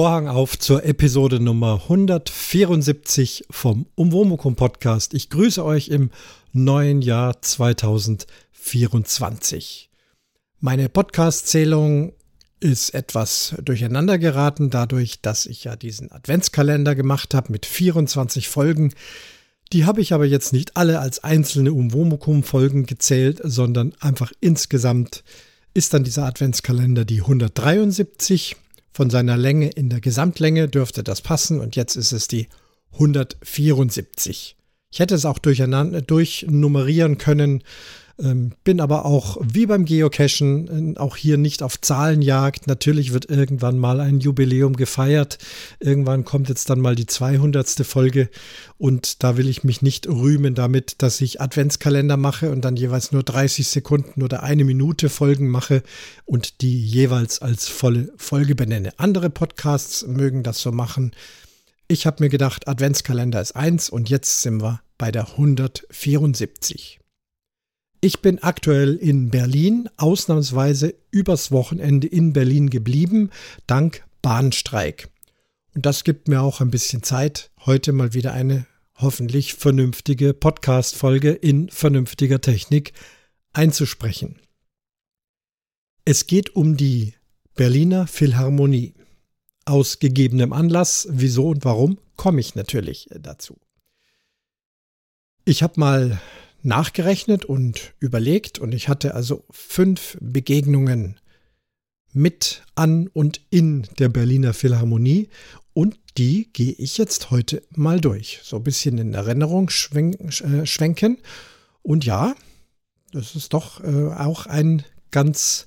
Vorhang auf zur Episode Nummer 174 vom Umwomukum Podcast. Ich grüße euch im neuen Jahr 2024. Meine Podcast-Zählung ist etwas durcheinander geraten, dadurch, dass ich ja diesen Adventskalender gemacht habe mit 24 Folgen. Die habe ich aber jetzt nicht alle als einzelne Umwomukum-Folgen gezählt, sondern einfach insgesamt ist dann dieser Adventskalender die 173 von seiner Länge in der Gesamtlänge dürfte das passen und jetzt ist es die 174. Ich hätte es auch durcheinander durchnummerieren können, bin aber auch wie beim Geocachen äh, auch hier nicht auf Zahlenjagd. Natürlich wird irgendwann mal ein Jubiläum gefeiert. Irgendwann kommt jetzt dann mal die 200. Folge und da will ich mich nicht rühmen damit, dass ich Adventskalender mache und dann jeweils nur 30 Sekunden oder eine Minute Folgen mache und die jeweils als volle Folge benenne. Andere Podcasts mögen das so machen. Ich habe mir gedacht, Adventskalender ist eins und jetzt sind wir bei der 174. Ich bin aktuell in Berlin, ausnahmsweise übers Wochenende in Berlin geblieben, dank Bahnstreik. Und das gibt mir auch ein bisschen Zeit, heute mal wieder eine hoffentlich vernünftige Podcast-Folge in vernünftiger Technik einzusprechen. Es geht um die Berliner Philharmonie. Aus gegebenem Anlass, wieso und warum, komme ich natürlich dazu. Ich habe mal nachgerechnet und überlegt und ich hatte also fünf Begegnungen mit, an und in der Berliner Philharmonie und die gehe ich jetzt heute mal durch. So ein bisschen in Erinnerung schwenken. Äh, schwenken. Und ja, das ist doch äh, auch eine ganz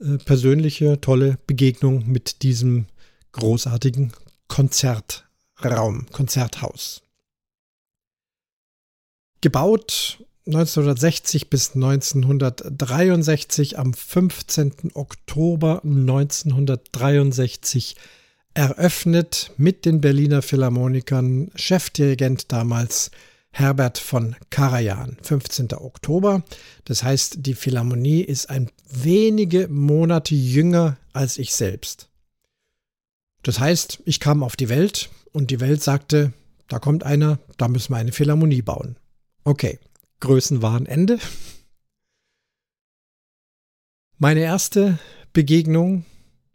äh, persönliche, tolle Begegnung mit diesem großartigen Konzertraum, Konzerthaus. Gebaut 1960 bis 1963 am 15. Oktober 1963 eröffnet mit den Berliner Philharmonikern Chefdirigent damals Herbert von Karajan, 15. Oktober. Das heißt, die Philharmonie ist ein wenige Monate jünger als ich selbst. Das heißt, ich kam auf die Welt und die Welt sagte, da kommt einer, da müssen wir eine Philharmonie bauen. Okay, Größenwahnende. Meine erste Begegnung,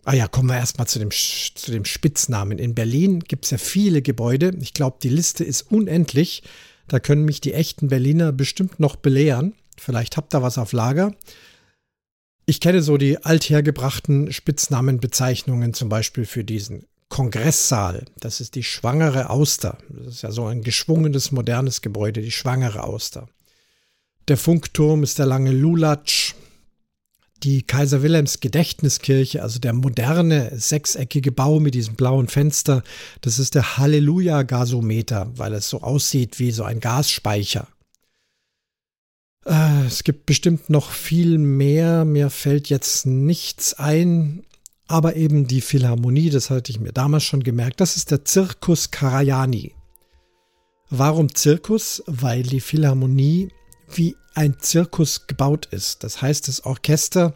ah ja, kommen wir erstmal zu dem, zu dem Spitznamen. In Berlin gibt es ja viele Gebäude. Ich glaube, die Liste ist unendlich. Da können mich die echten Berliner bestimmt noch belehren. Vielleicht habt ihr was auf Lager. Ich kenne so die althergebrachten Spitznamenbezeichnungen, zum Beispiel für diesen Kongresssaal. Das ist die Schwangere Auster. Das ist ja so ein geschwungenes, modernes Gebäude, die Schwangere Auster. Der Funkturm ist der lange Lulatsch. Die Kaiser Wilhelms Gedächtniskirche, also der moderne sechseckige Bau mit diesem blauen Fenster, das ist der Halleluja-Gasometer, weil es so aussieht wie so ein Gasspeicher. Äh, es gibt bestimmt noch viel mehr, mir fällt jetzt nichts ein, aber eben die Philharmonie, das hatte ich mir damals schon gemerkt, das ist der Zirkus Karajani. Warum Zirkus? Weil die Philharmonie wie ein Zirkus gebaut ist. Das heißt, das Orchester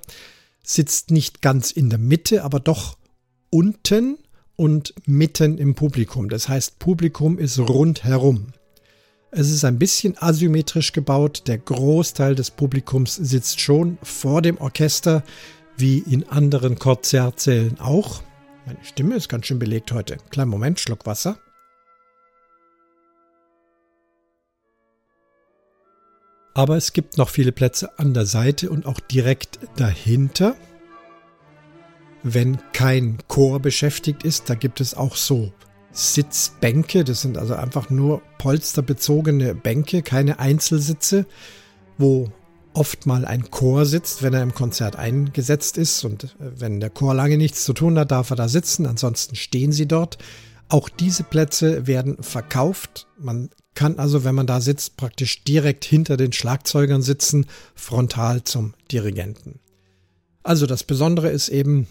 sitzt nicht ganz in der Mitte, aber doch unten und mitten im Publikum. Das heißt, Publikum ist rundherum. Es ist ein bisschen asymmetrisch gebaut. Der Großteil des Publikums sitzt schon vor dem Orchester, wie in anderen Konzertsälen auch. Meine Stimme ist ganz schön belegt heute. Kleinen Moment, Schluck Wasser. Aber es gibt noch viele Plätze an der Seite und auch direkt dahinter. Wenn kein Chor beschäftigt ist, da gibt es auch so Sitzbänke. Das sind also einfach nur polsterbezogene Bänke, keine Einzelsitze, wo oft mal ein Chor sitzt, wenn er im Konzert eingesetzt ist. Und äh, wenn der Chor lange nichts zu tun hat, darf er da sitzen. Ansonsten stehen sie dort. Auch diese Plätze werden verkauft. Man kann also, wenn man da sitzt, praktisch direkt hinter den Schlagzeugern sitzen, frontal zum Dirigenten. Also das Besondere ist eben,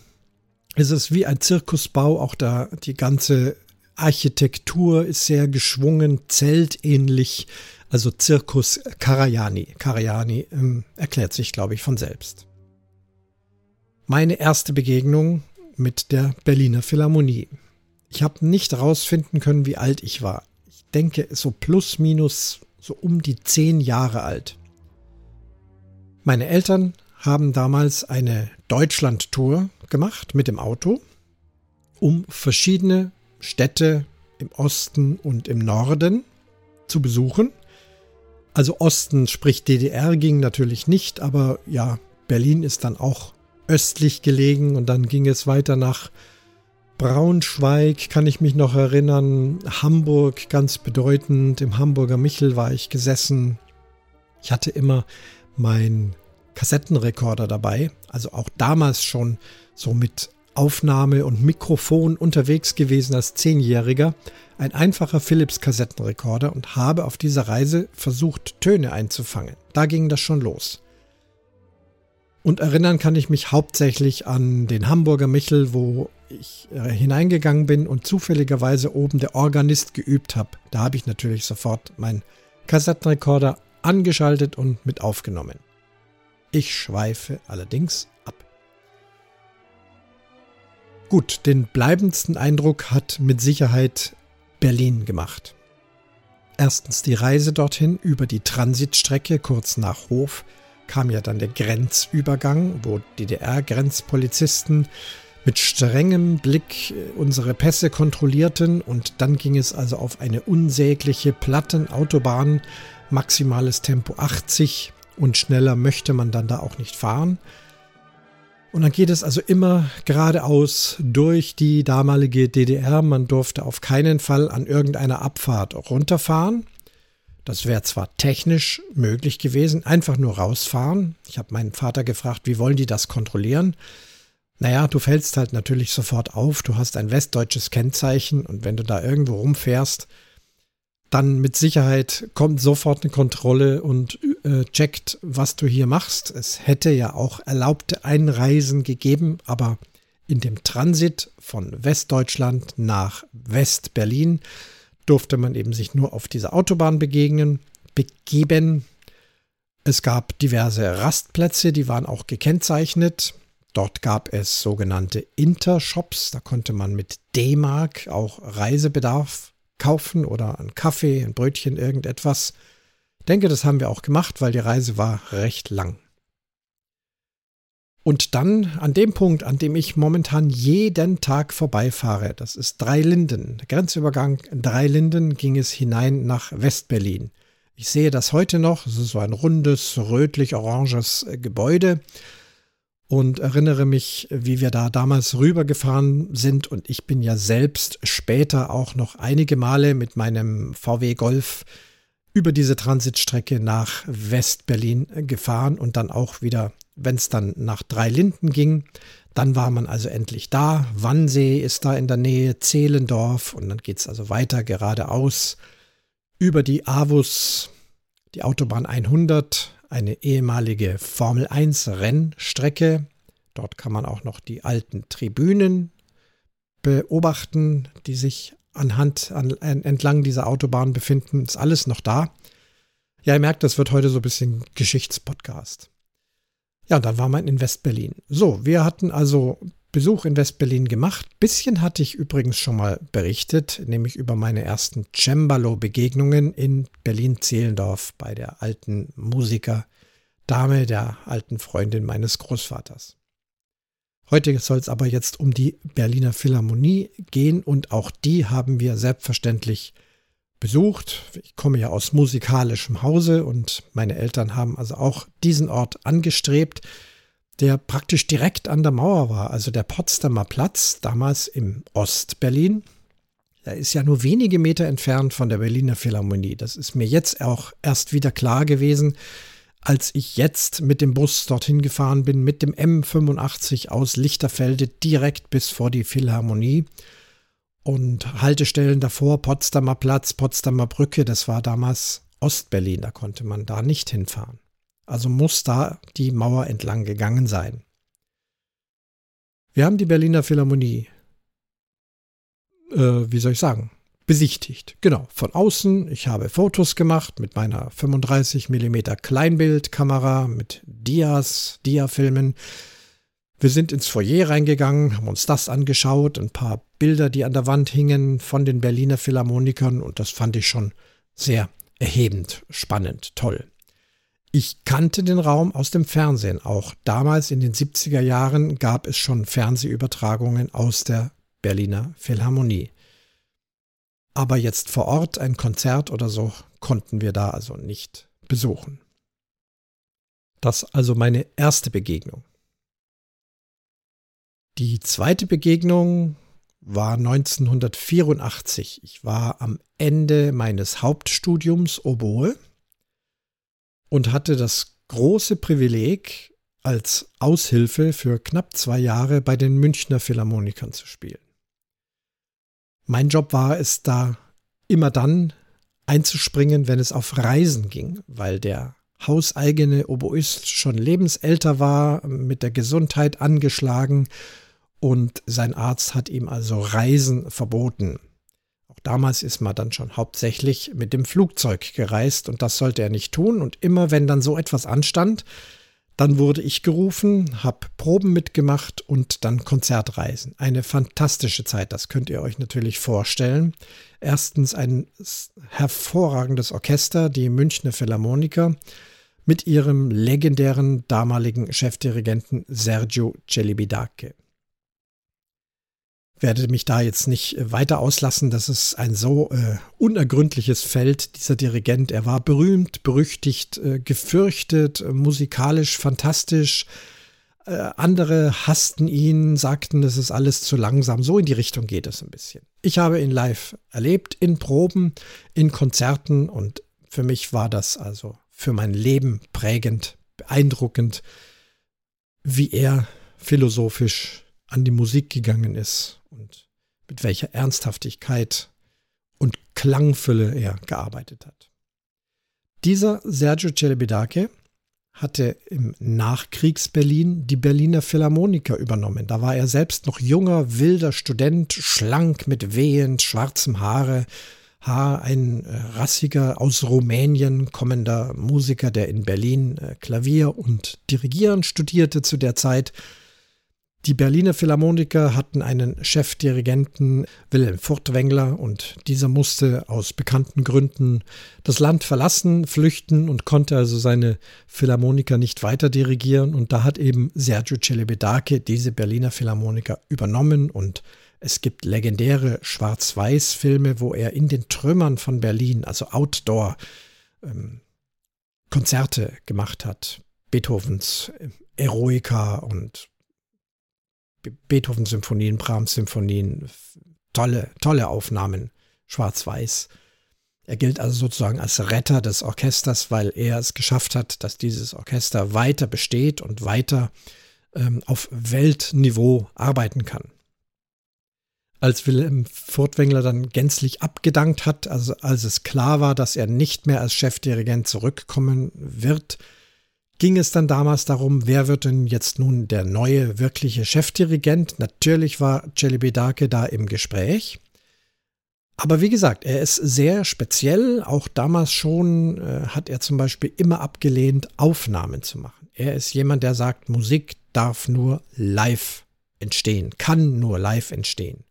es ist wie ein Zirkusbau, auch da die ganze Architektur ist sehr geschwungen, zeltähnlich, also Zirkus Karajani. Karajani ähm, erklärt sich, glaube ich, von selbst. Meine erste Begegnung mit der Berliner Philharmonie. Ich habe nicht herausfinden können, wie alt ich war. Denke, so plus minus so um die zehn Jahre alt. Meine Eltern haben damals eine Deutschland-Tour gemacht mit dem Auto, um verschiedene Städte im Osten und im Norden zu besuchen. Also Osten, sprich DDR, ging natürlich nicht, aber ja, Berlin ist dann auch östlich gelegen und dann ging es weiter nach Braunschweig, kann ich mich noch erinnern, Hamburg ganz bedeutend, im Hamburger Michel war ich gesessen. Ich hatte immer mein Kassettenrekorder dabei, also auch damals schon so mit Aufnahme und Mikrofon unterwegs gewesen als Zehnjähriger, ein einfacher Philips Kassettenrekorder und habe auf dieser Reise versucht, Töne einzufangen. Da ging das schon los. Und erinnern kann ich mich hauptsächlich an den Hamburger Michel, wo ich äh, hineingegangen bin und zufälligerweise oben der Organist geübt habe. Da habe ich natürlich sofort meinen Kassettenrekorder angeschaltet und mit aufgenommen. Ich schweife allerdings ab. Gut, den bleibendsten Eindruck hat mit Sicherheit Berlin gemacht. Erstens die Reise dorthin über die Transitstrecke kurz nach Hof kam ja dann der Grenzübergang, wo DDR-Grenzpolizisten mit strengem Blick äh, unsere Pässe kontrollierten und dann ging es also auf eine unsägliche Plattenautobahn, maximales Tempo 80 und schneller möchte man dann da auch nicht fahren. Und dann geht es also immer geradeaus durch die damalige DDR. Man durfte auf keinen Fall an irgendeiner Abfahrt runterfahren. Das wäre zwar technisch möglich gewesen, einfach nur rausfahren. Ich habe meinen Vater gefragt, wie wollen die das kontrollieren? Naja, du fällst halt natürlich sofort auf, du hast ein westdeutsches Kennzeichen und wenn du da irgendwo rumfährst, dann mit Sicherheit kommt sofort eine Kontrolle und äh, checkt, was du hier machst. Es hätte ja auch erlaubte Einreisen gegeben, aber in dem Transit von Westdeutschland nach Westberlin durfte man eben sich nur auf dieser Autobahn begegnen, begeben. Es gab diverse Rastplätze, die waren auch gekennzeichnet. Dort gab es sogenannte Intershops, da konnte man mit D-Mark auch Reisebedarf kaufen oder einen Kaffee, ein Brötchen, irgendetwas. Ich denke, das haben wir auch gemacht, weil die Reise war recht lang. Und dann an dem Punkt, an dem ich momentan jeden Tag vorbeifahre, das ist Dreilinden, Grenzübergang Dreilinden, ging es hinein nach Westberlin. Ich sehe das heute noch, es ist so ein rundes, rötlich-oranges Gebäude und erinnere mich, wie wir da damals rübergefahren sind. Und ich bin ja selbst später auch noch einige Male mit meinem VW Golf über diese Transitstrecke nach Westberlin gefahren und dann auch wieder wenn es dann nach Dreilinden ging, dann war man also endlich da. Wannsee ist da in der Nähe, Zehlendorf und dann geht es also weiter geradeaus über die Avus, die Autobahn 100, eine ehemalige Formel 1 Rennstrecke. Dort kann man auch noch die alten Tribünen beobachten, die sich anhand an, entlang dieser Autobahn befinden. Ist alles noch da. Ja, ihr merkt, das wird heute so ein bisschen Geschichtspodcast. Ja, dann war man in Westberlin. So, wir hatten also Besuch in Westberlin gemacht. Bisschen hatte ich übrigens schon mal berichtet, nämlich über meine ersten Cembalo-Begegnungen in Berlin-Zehlendorf bei der alten Musikerdame, der alten Freundin meines Großvaters. Heute soll es aber jetzt um die Berliner Philharmonie gehen und auch die haben wir selbstverständlich besucht. Ich komme ja aus musikalischem Hause und meine Eltern haben also auch diesen Ort angestrebt, der praktisch direkt an der Mauer war, also der Potsdamer Platz, damals im Ostberlin. Er ist ja nur wenige Meter entfernt von der Berliner Philharmonie. Das ist mir jetzt auch erst wieder klar gewesen, als ich jetzt mit dem Bus dorthin gefahren bin, mit dem M85 aus Lichterfelde direkt bis vor die Philharmonie. Und Haltestellen davor, Potsdamer Platz, Potsdamer Brücke, das war damals Ostberlin, da konnte man da nicht hinfahren. Also muss da die Mauer entlang gegangen sein. Wir haben die Berliner Philharmonie, äh, wie soll ich sagen, besichtigt. Genau, von außen. Ich habe Fotos gemacht mit meiner 35 mm Kleinbildkamera, mit Dias, Diafilmen. Wir sind ins Foyer reingegangen, haben uns das angeschaut, ein paar Bilder, die an der Wand hingen von den Berliner Philharmonikern und das fand ich schon sehr erhebend, spannend, toll. Ich kannte den Raum aus dem Fernsehen. Auch damals in den 70er Jahren gab es schon Fernsehübertragungen aus der Berliner Philharmonie. Aber jetzt vor Ort ein Konzert oder so konnten wir da also nicht besuchen. Das also meine erste Begegnung. Die zweite Begegnung war 1984. Ich war am Ende meines Hauptstudiums Oboe und hatte das große Privileg, als Aushilfe für knapp zwei Jahre bei den Münchner Philharmonikern zu spielen. Mein Job war es da immer dann einzuspringen, wenn es auf Reisen ging, weil der hauseigene Oboist schon lebensälter war, mit der Gesundheit angeschlagen und sein Arzt hat ihm also Reisen verboten. Auch damals ist man dann schon hauptsächlich mit dem Flugzeug gereist und das sollte er nicht tun und immer wenn dann so etwas anstand, dann wurde ich gerufen, habe Proben mitgemacht und dann Konzertreisen. Eine fantastische Zeit, das könnt ihr euch natürlich vorstellen. Erstens ein hervorragendes Orchester, die Münchner Philharmoniker, mit ihrem legendären damaligen Chefdirigenten Sergio Celibidache werde mich da jetzt nicht äh, weiter auslassen. Das ist ein so äh, unergründliches Feld, dieser Dirigent. Er war berühmt, berüchtigt, äh, gefürchtet, äh, musikalisch fantastisch. Äh, andere hassten ihn, sagten, das ist alles zu langsam. So in die Richtung geht es ein bisschen. Ich habe ihn live erlebt, in Proben, in Konzerten und für mich war das also für mein Leben prägend, beeindruckend, wie er philosophisch an die Musik gegangen ist und mit welcher Ernsthaftigkeit und Klangfülle er gearbeitet hat. Dieser Sergio Celibidache hatte im Nachkriegs-Berlin die Berliner Philharmoniker übernommen. Da war er selbst noch junger, wilder Student, schlank mit wehend schwarzem Haare, Haar, ein äh, rassiger aus Rumänien kommender Musiker, der in Berlin äh, Klavier und Dirigieren studierte zu der Zeit die Berliner Philharmoniker hatten einen Chefdirigenten, Wilhelm Furtwängler, und dieser musste aus bekannten Gründen das Land verlassen, flüchten und konnte also seine Philharmoniker nicht weiter dirigieren. Und da hat eben Sergio Celibidache diese Berliner Philharmoniker übernommen und es gibt legendäre Schwarz-Weiß-Filme, wo er in den Trümmern von Berlin, also Outdoor, ähm, Konzerte gemacht hat. Beethovens Eroica und Beethoven-Symphonien, Brahms-Symphonien, tolle, tolle Aufnahmen, schwarz-weiß. Er gilt also sozusagen als Retter des Orchesters, weil er es geschafft hat, dass dieses Orchester weiter besteht und weiter ähm, auf Weltniveau arbeiten kann. Als Wilhelm Furtwängler dann gänzlich abgedankt hat, also als es klar war, dass er nicht mehr als Chefdirigent zurückkommen wird, ging es dann damals darum, wer wird denn jetzt nun der neue wirkliche Chefdirigent? Natürlich war Celibidache da im Gespräch. Aber wie gesagt, er ist sehr speziell. Auch damals schon äh, hat er zum Beispiel immer abgelehnt, Aufnahmen zu machen. Er ist jemand, der sagt, Musik darf nur live entstehen, kann nur live entstehen.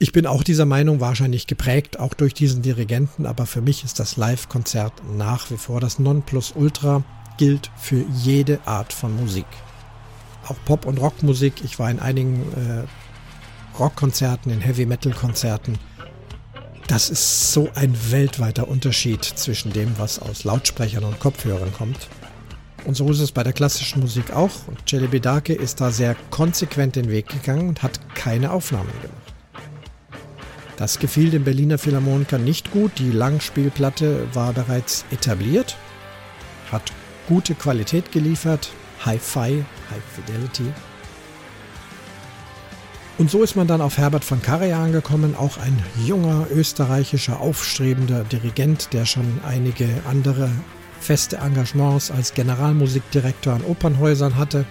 Ich bin auch dieser Meinung wahrscheinlich geprägt, auch durch diesen Dirigenten, aber für mich ist das Live-Konzert nach wie vor das Nonplusultra, gilt für jede Art von Musik. Auch Pop- und Rockmusik. Ich war in einigen äh, Rockkonzerten, in Heavy-Metal-Konzerten. Das ist so ein weltweiter Unterschied zwischen dem, was aus Lautsprechern und Kopfhörern kommt. Und so ist es bei der klassischen Musik auch. Und Celebi ist da sehr konsequent den Weg gegangen und hat keine Aufnahmen gemacht. Das gefiel dem Berliner Philharmoniker nicht gut. Die Langspielplatte war bereits etabliert, hat gute Qualität geliefert, Hi-Fi, High Fidelity. Und so ist man dann auf Herbert von Karajan gekommen, auch ein junger österreichischer aufstrebender Dirigent, der schon einige andere feste Engagements als Generalmusikdirektor an Opernhäusern hatte.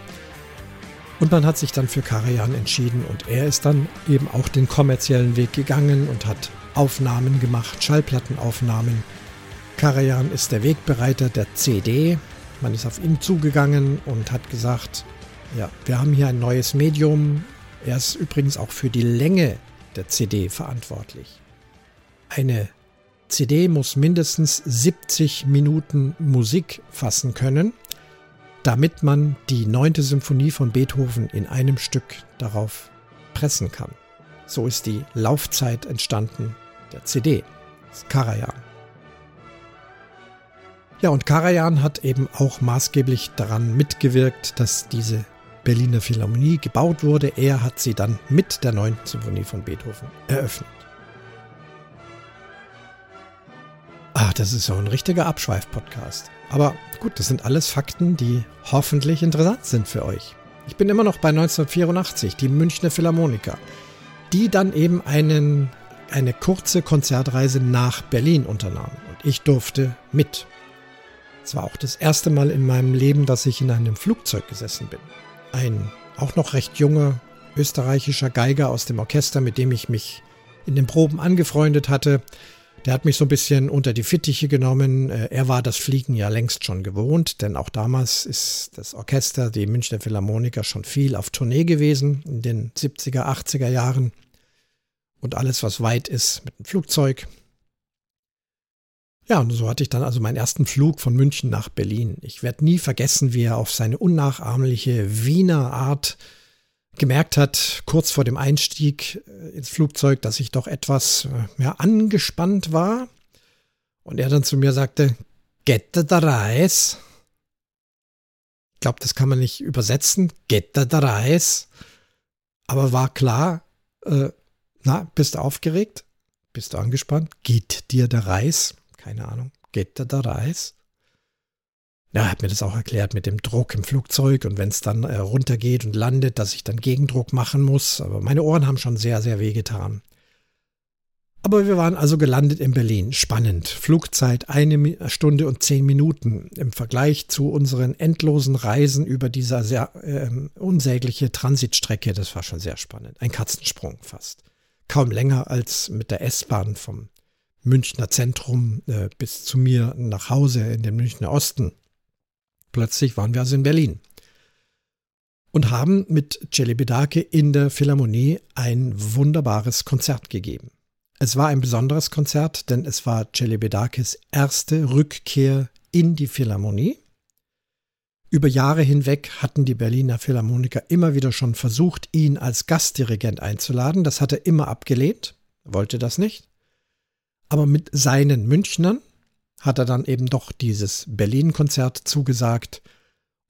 Und man hat sich dann für Karajan entschieden und er ist dann eben auch den kommerziellen Weg gegangen und hat Aufnahmen gemacht, Schallplattenaufnahmen. Karajan ist der Wegbereiter der CD. Man ist auf ihn zugegangen und hat gesagt, Ja, wir haben hier ein neues Medium. Er ist übrigens auch für die Länge der CD verantwortlich. Eine CD muss mindestens 70 Minuten Musik fassen können, damit man die neunte Symphonie von Beethoven in einem Stück darauf pressen kann. So ist die Laufzeit entstanden der CD. Das Karajan. Ja, und Karajan hat eben auch maßgeblich daran mitgewirkt, dass diese Berliner Philharmonie gebaut wurde. Er hat sie dann mit der 9. Symphonie von Beethoven eröffnet. Ah, das ist so ein richtiger Abschweif-Podcast. Aber gut, das sind alles Fakten, die hoffentlich interessant sind für euch. Ich bin immer noch bei 1984, die Münchner Philharmoniker, die dann eben einen, eine kurze Konzertreise nach Berlin unternahmen. Und ich durfte mit. Es war auch das erste Mal in meinem Leben, dass ich in einem Flugzeug gesessen bin. Ein auch noch recht junger österreichischer Geiger aus dem Orchester, mit dem ich mich in den Proben angefreundet hatte, der hat mich so ein bisschen unter die Fittiche genommen. Äh, er war das Fliegen ja längst schon gewohnt, denn auch damals ist das Orchester, die Münchner Philharmoniker, schon viel auf Tournee gewesen in den 70er, 80er Jahren. Und alles, was weit ist, mit dem Flugzeug. Ja, und so hatte ich dann also meinen ersten Flug von München nach Berlin. Ich werde nie vergessen, wie er auf seine unnachahmliche Wiener Art gemerkt hat, kurz vor dem Einstieg äh, ins Flugzeug, dass ich doch etwas äh, ja, angespannt war. Und er dann zu mir sagte, Get the Reis. Ich glaube, das kann man nicht übersetzen. Get the Reis. Aber war klar, äh, na, bist du aufgeregt? Bist du angespannt? Geht dir der Reis? keine Ahnung, geht da der Reis? Ja, er hat mir das auch erklärt mit dem Druck im Flugzeug und wenn es dann äh, runtergeht und landet, dass ich dann Gegendruck machen muss. Aber meine Ohren haben schon sehr, sehr wehgetan. Aber wir waren also gelandet in Berlin. Spannend. Flugzeit eine Stunde und zehn Minuten im Vergleich zu unseren endlosen Reisen über diese sehr äh, unsägliche Transitstrecke. Das war schon sehr spannend. Ein Katzensprung fast. Kaum länger als mit der S-Bahn vom Münchner Zentrum äh, bis zu mir nach Hause in den Münchner Osten. Plötzlich waren wir also in Berlin und haben mit Celibidache in der Philharmonie ein wunderbares Konzert gegeben. Es war ein besonderes Konzert, denn es war Celibidaches erste Rückkehr in die Philharmonie. Über Jahre hinweg hatten die Berliner Philharmoniker immer wieder schon versucht, ihn als Gastdirigent einzuladen. Das hat er immer abgelehnt, wollte das nicht. Aber mit seinen Münchnern hat er dann eben doch dieses Berlin-Konzert zugesagt.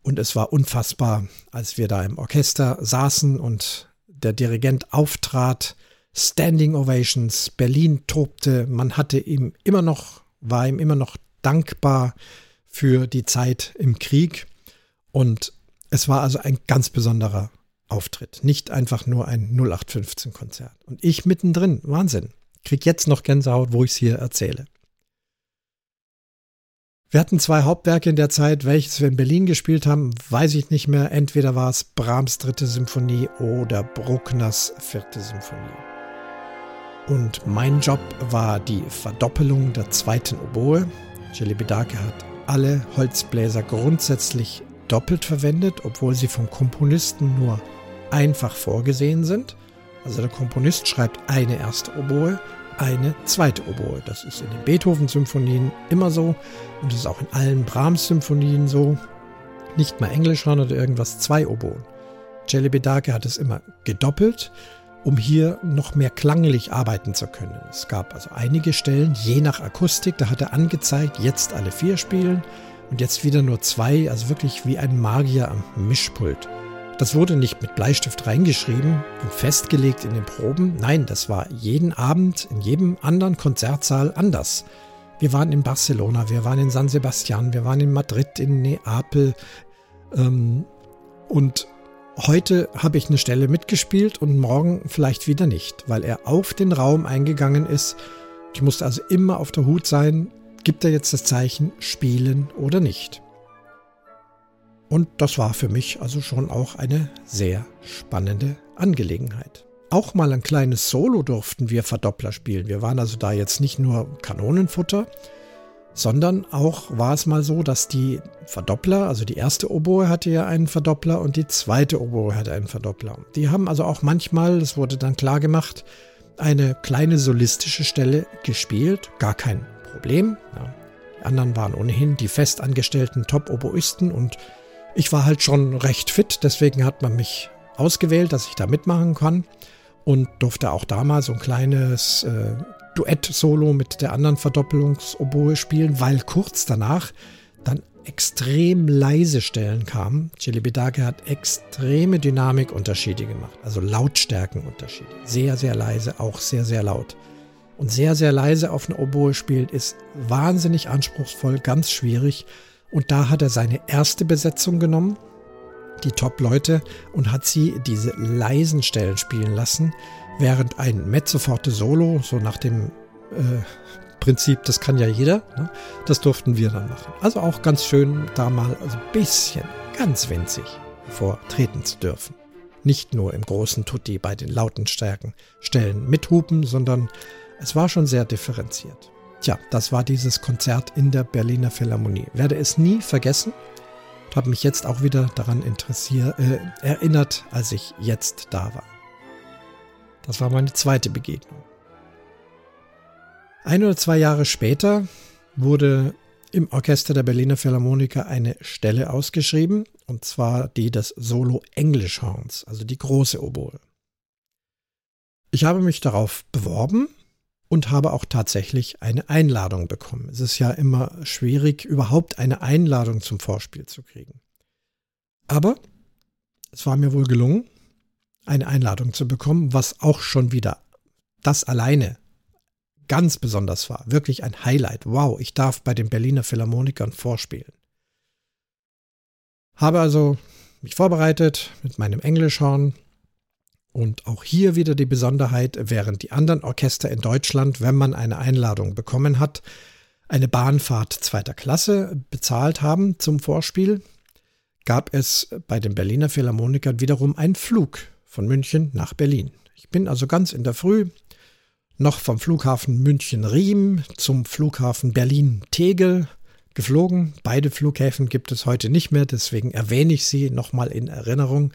Und es war unfassbar, als wir da im Orchester saßen und der Dirigent auftrat. Standing Ovations, Berlin tobte, man hatte ihm immer noch, war ihm immer noch dankbar für die Zeit im Krieg. Und es war also ein ganz besonderer Auftritt, nicht einfach nur ein 0815-Konzert. Und ich mittendrin, Wahnsinn kriege jetzt noch Gänsehaut, wo ich es hier erzähle. Wir hatten zwei Hauptwerke in der Zeit, welches wir in Berlin gespielt haben, weiß ich nicht mehr. Entweder war es Brahms dritte Symphonie oder Bruckners vierte Symphonie. Und mein Job war die Verdoppelung der zweiten Oboe. Jelibidake hat alle Holzbläser grundsätzlich doppelt verwendet, obwohl sie vom Komponisten nur einfach vorgesehen sind. Also der Komponist schreibt eine erste Oboe, eine zweite Oboe. Das ist in den Beethoven-Symphonien immer so und das ist auch in allen Brahms-Symphonien so. Nicht mal Englisch hören oder irgendwas, zwei Oboen. Celibidache hat es immer gedoppelt, um hier noch mehr klanglich arbeiten zu können. Es gab also einige Stellen, je nach Akustik, da hat er angezeigt, jetzt alle vier spielen und jetzt wieder nur zwei, also wirklich wie ein Magier am Mischpult. Das wurde nicht mit Bleistift reingeschrieben und festgelegt in den Proben. Nein, das war jeden Abend in jedem anderen Konzertsaal anders. Wir waren in Barcelona, wir waren in San Sebastian, wir waren in Madrid, in Neapel. Ähm, und heute habe ich eine Stelle mitgespielt und morgen vielleicht wieder nicht, weil er auf den Raum eingegangen ist. Ich musste also immer auf der Hut sein, gibt er jetzt das Zeichen spielen oder nicht. Und das war für mich also schon auch eine sehr spannende Angelegenheit. Auch mal ein kleines Solo durften wir Verdoppler spielen. Wir waren also da jetzt nicht nur Kanonenfutter, sondern auch war es mal so, dass die Verdoppler, also die erste Oboe hatte ja einen Verdoppler und die zweite Oboe hatte einen Verdoppler. Die haben also auch manchmal, das wurde dann klar gemacht, eine kleine solistische Stelle gespielt, gar kein Problem. Ja. Die anderen waren ohnehin die festangestellten Top-Oboisten und ich war halt schon recht fit, deswegen hat man mich ausgewählt, dass ich da mitmachen kann und durfte auch damals so ein kleines äh, Duett-Solo mit der anderen Verdoppelungsoboe spielen, weil kurz danach dann extrem leise Stellen kamen. Chili Bedake hat extreme Dynamikunterschiede gemacht, also Lautstärkenunterschiede. Sehr, sehr leise, auch sehr, sehr laut. Und sehr, sehr leise auf einer Oboe spielt, ist wahnsinnig anspruchsvoll, ganz schwierig. Und da hat er seine erste Besetzung genommen, die Top-Leute, und hat sie diese leisen Stellen spielen lassen, während ein Mezzoforte Solo, so nach dem äh, Prinzip, das kann ja jeder, ne, das durften wir dann machen. Also auch ganz schön, da mal also ein bisschen, ganz winzig vortreten zu dürfen. Nicht nur im großen Tutti bei den lauten Stärken Stellen mithupen, sondern es war schon sehr differenziert. Tja, das war dieses Konzert in der Berliner Philharmonie. Werde es nie vergessen und habe mich jetzt auch wieder daran interessiert, äh, erinnert, als ich jetzt da war. Das war meine zweite Begegnung. Ein oder zwei Jahre später wurde im Orchester der Berliner Philharmoniker eine Stelle ausgeschrieben, und zwar die des Solo Englischhorns, also die große Oboe. Ich habe mich darauf beworben und habe auch tatsächlich eine Einladung bekommen. Es ist ja immer schwierig, überhaupt eine Einladung zum Vorspiel zu kriegen. Aber es war mir wohl gelungen, eine Einladung zu bekommen, was auch schon wieder das alleine ganz besonders war. Wirklich ein Highlight. Wow, ich darf bei den Berliner Philharmonikern vorspielen. Habe also mich vorbereitet mit meinem Englischhorn und auch hier wieder die Besonderheit, während die anderen Orchester in Deutschland, wenn man eine Einladung bekommen hat, eine Bahnfahrt zweiter Klasse bezahlt haben zum Vorspiel, gab es bei den Berliner Philharmonikern wiederum einen Flug von München nach Berlin. Ich bin also ganz in der Früh noch vom Flughafen München-Riem zum Flughafen Berlin-Tegel geflogen. Beide Flughäfen gibt es heute nicht mehr, deswegen erwähne ich sie nochmal in Erinnerung.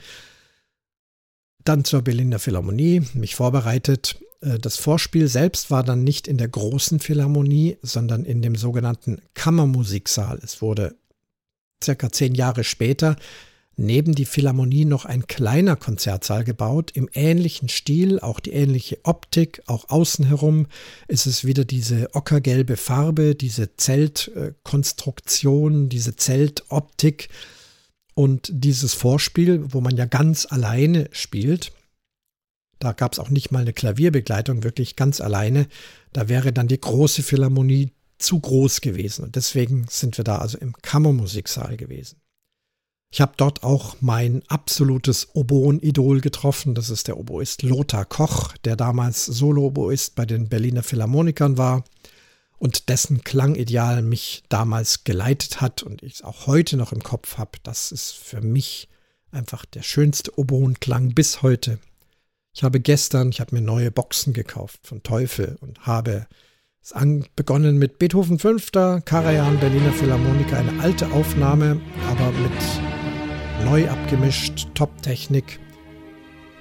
Dann zur Berliner Philharmonie, mich vorbereitet. Äh, das Vorspiel selbst war dann nicht in der großen Philharmonie, sondern in dem sogenannten Kammermusiksaal. Es wurde circa zehn Jahre später neben die Philharmonie noch ein kleiner Konzertsaal gebaut, im ähnlichen Stil, auch die ähnliche Optik, auch außen herum ist es wieder diese ockergelbe Farbe, diese Zeltkonstruktion, diese Zeltoptik und dieses Vorspiel, wo man ja ganz alleine spielt. Da gab es auch nicht mal eine Klavierbegleitung, wirklich ganz alleine. Da wäre dann die große Philharmonie zu groß gewesen. Und deswegen sind wir da also im Kammermusiksaal gewesen. Ich habe dort auch mein absolutes Oboen-Idol getroffen. Das ist der Oboist Lothar Koch, der damals Solo-Oboist bei den Berliner Philharmonikern war und dessen Klangideal mich damals geleitet hat und ich es auch heute noch im Kopf habe. Das ist für mich einfach der schönste Oboenklang bis heute. Ich habe gestern, ich habe mir neue Boxen gekauft von Teufel und habe es begonnen mit Beethoven 5. Karajan Berliner Philharmoniker, eine alte Aufnahme, aber mit neu abgemischt, Top-Technik.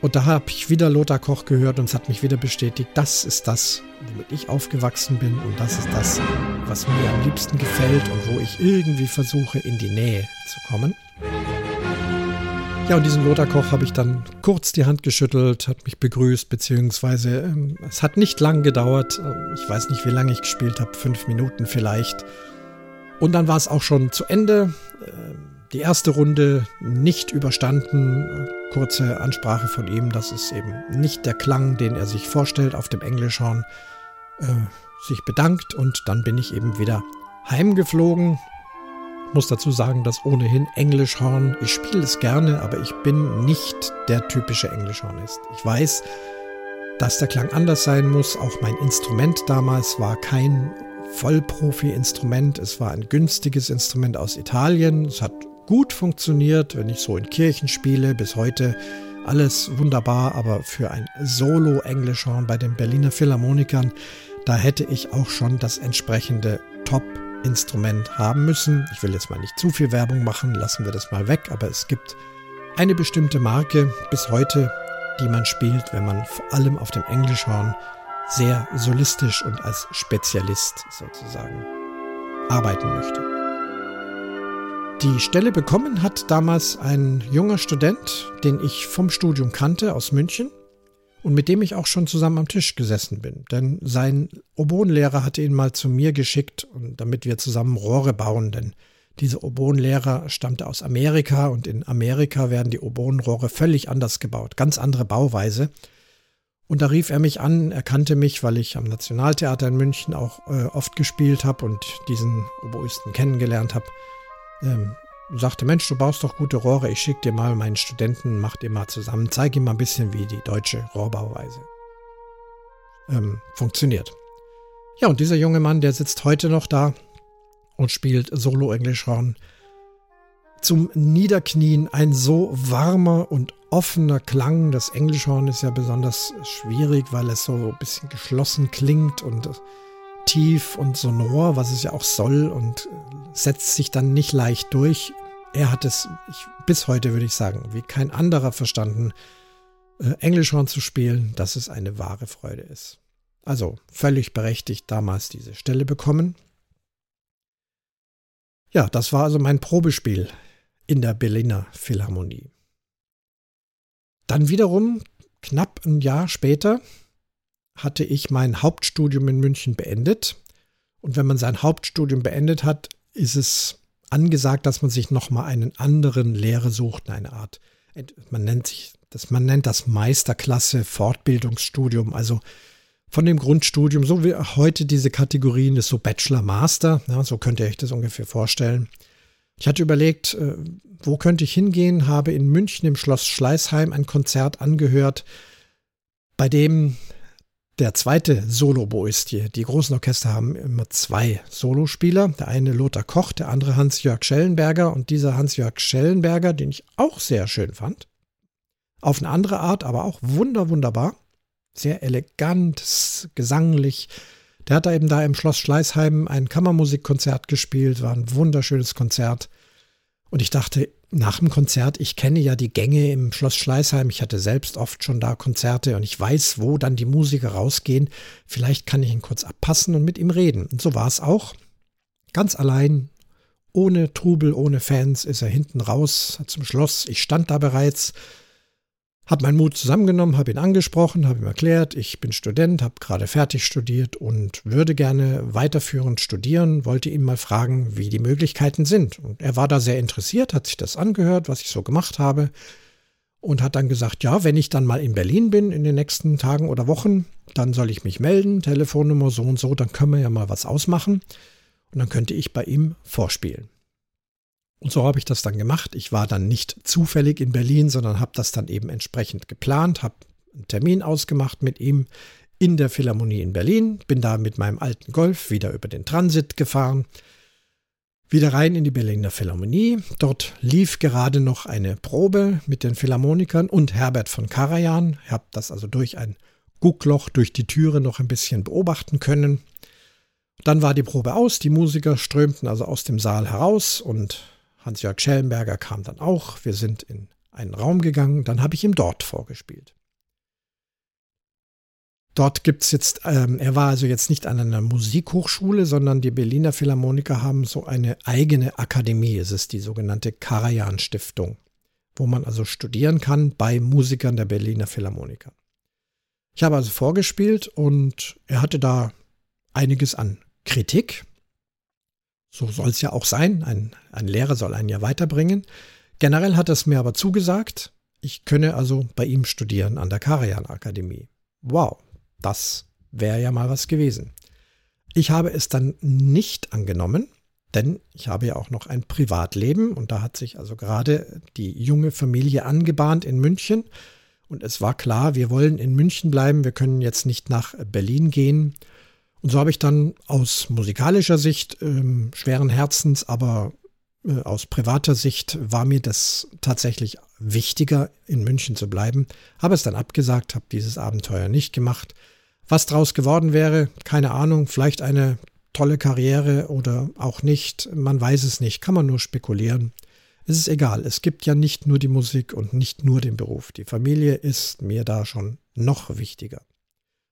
Und da habe ich wieder Lothar Koch gehört und es hat mich wieder bestätigt, das ist das, womit ich aufgewachsen bin und das ist das, was mir am liebsten gefällt und wo ich irgendwie versuche, in die Nähe zu kommen. Ja, und diesen Lothar Koch habe ich dann kurz die Hand geschüttelt, hat mich begrüßt, beziehungsweise ähm, es hat nicht lang gedauert. Äh, ich weiß nicht, wie lange ich gespielt habe, fünf Minuten vielleicht. Und dann war es auch schon zu Ende. Ähm, die erste Runde nicht überstanden. Kurze Ansprache von ihm, dass es eben nicht der Klang, den er sich vorstellt, auf dem Englischhorn äh, sich bedankt und dann bin ich eben wieder heimgeflogen. Muss dazu sagen, dass ohnehin Englischhorn, ich spiele es gerne, aber ich bin nicht der typische Englischhornist. Ich weiß, dass der Klang anders sein muss. Auch mein Instrument damals war kein Vollprofi-Instrument. Es war ein günstiges Instrument aus Italien. Es hat gut funktioniert, wenn ich so in Kirchen spiele, bis heute alles wunderbar, aber für ein Solo-Englischhorn bei den Berliner Philharmonikern, da hätte ich auch schon das entsprechende Top Instrument haben müssen. Ich will jetzt mal nicht zu viel Werbung machen, lassen wir das mal weg, aber es gibt eine bestimmte Marke bis heute, die man spielt, wenn man vor allem auf dem Englischhorn sehr solistisch und als Spezialist sozusagen arbeiten möchte. Die Stelle bekommen hat damals ein junger Student, den ich vom Studium kannte aus München und mit dem ich auch schon zusammen am Tisch gesessen bin. Denn sein Oboenlehrer hatte ihn mal zu mir geschickt, damit wir zusammen Rohre bauen, denn dieser Oboenlehrer stammte aus Amerika und in Amerika werden die Oboenrohre völlig anders gebaut, ganz andere Bauweise. Und da rief er mich an, er kannte mich, weil ich am Nationaltheater in München auch äh, oft gespielt habe und diesen Oboisten kennengelernt habe. Ähm, sagte, Mensch, du baust doch gute Rohre, ich schicke dir mal meinen Studenten, mach dir mal zusammen, zeige ihm mal ein bisschen, wie die deutsche Rohrbauweise ähm, funktioniert. Ja, und dieser junge Mann, der sitzt heute noch da und spielt Solo-Englischhorn. Zum Niederknien ein so warmer und offener Klang. Das Englischhorn ist ja besonders schwierig, weil es so ein bisschen geschlossen klingt und tief und sonor, was es ja auch soll und setzt sich dann nicht leicht durch. Er hat es ich, bis heute, würde ich sagen, wie kein anderer verstanden, äh, Englischhorn zu spielen, dass es eine wahre Freude ist. Also völlig berechtigt damals diese Stelle bekommen. Ja, das war also mein Probespiel in der Berliner Philharmonie. Dann wiederum, knapp ein Jahr später, hatte ich mein Hauptstudium in München beendet. Und wenn man sein Hauptstudium beendet hat, ist es angesagt, dass man sich nochmal einen anderen Lehre sucht, eine Art, man nennt sich das, man nennt das Meisterklasse Fortbildungsstudium, also von dem Grundstudium, so wie heute diese Kategorien ist so Bachelor, Master, ja, so könnt ihr euch das ungefähr vorstellen. Ich hatte überlegt, äh, wo könnte ich hingehen, habe in München im Schloss Schleißheim ein Konzert angehört, bei dem der zweite Soloboist hier, die großen Orchester haben immer zwei Solospieler, der eine Lothar Koch, der andere Hans-Jörg Schellenberger und dieser Hans-Jörg Schellenberger, den ich auch sehr schön fand, auf eine andere Art, aber auch wunder wunderbar, sehr elegant, gesanglich. Der hat da eben da im Schloss Schleißheim ein Kammermusikkonzert gespielt, war ein wunderschönes Konzert. Und ich dachte, nach dem Konzert, ich kenne ja die Gänge im Schloss Schleißheim, ich hatte selbst oft schon da Konzerte und ich weiß, wo dann die Musiker rausgehen. Vielleicht kann ich ihn kurz abpassen und mit ihm reden. Und so war es auch. Ganz allein, ohne Trubel, ohne Fans, ist er hinten raus zum Schloss. Ich stand da bereits, habe meinen Mut zusammengenommen, habe ihn angesprochen, habe ihm erklärt, ich bin Student, habe gerade fertig studiert und würde gerne weiterführend studieren, wollte ihn mal fragen, wie die Möglichkeiten sind. Und er war da sehr interessiert, hat sich das angehört, was ich so gemacht habe und hat dann gesagt, ja, wenn ich dann mal in Berlin bin in den nächsten Tagen oder Wochen, dann soll ich mich melden, Telefonnummer so und so, dann können wir ja mal was ausmachen und dann könnte ich bei ihm vorspielen. Und so habe ich das dann gemacht. Ich war dann nicht zufällig in Berlin, sondern habe das dann eben entsprechend geplant, habe einen Termin ausgemacht mit ihm in der Philharmonie in Berlin, bin da mit meinem alten Golf wieder über den Transit gefahren, wieder rein in die Berliner Philharmonie. Dort lief gerade noch eine Probe mit den Philharmonikern und Herbert von Karajan. Ich habe das also durch ein Guckloch durch die Türe noch ein bisschen beobachten können. Dann war die Probe aus, die Musiker strömten also aus dem Saal heraus und Hans-Jörg Schellenberger kam dann auch. Wir sind in einen Raum gegangen. Dann habe ich ihm dort vorgespielt. Dort gibt es jetzt, ähm, er war also jetzt nicht an einer Musikhochschule, sondern die Berliner Philharmoniker haben so eine eigene Akademie. Es ist die sogenannte Karajan Stiftung, wo man also studieren kann bei Musikern der Berliner Philharmoniker. Ich habe also vorgespielt und er hatte da einiges an Kritik. So soll es ja auch sein. Ein, ein Lehrer soll einen ja weiterbringen. Generell hat es mir aber zugesagt, ich könne also bei ihm studieren an der Karajan Akademie. Wow, das wäre ja mal was gewesen. Ich habe es dann nicht angenommen, denn ich habe ja auch noch ein Privatleben und da hat sich also gerade die junge Familie angebahnt in München und es war klar, wir wollen in München bleiben, wir können jetzt nicht nach Berlin gehen und so habe ich dann aus musikalischer Sicht ähm, schweren Herzens, aber äh, aus privater Sicht war mir das tatsächlich wichtiger, in München zu bleiben. Habe es dann abgesagt, habe dieses Abenteuer nicht gemacht. Was draus geworden wäre, keine Ahnung, vielleicht eine tolle Karriere oder auch nicht. Man weiß es nicht, kann man nur spekulieren. Es ist egal, es gibt ja nicht nur die Musik und nicht nur den Beruf. Die Familie ist mir da schon noch wichtiger.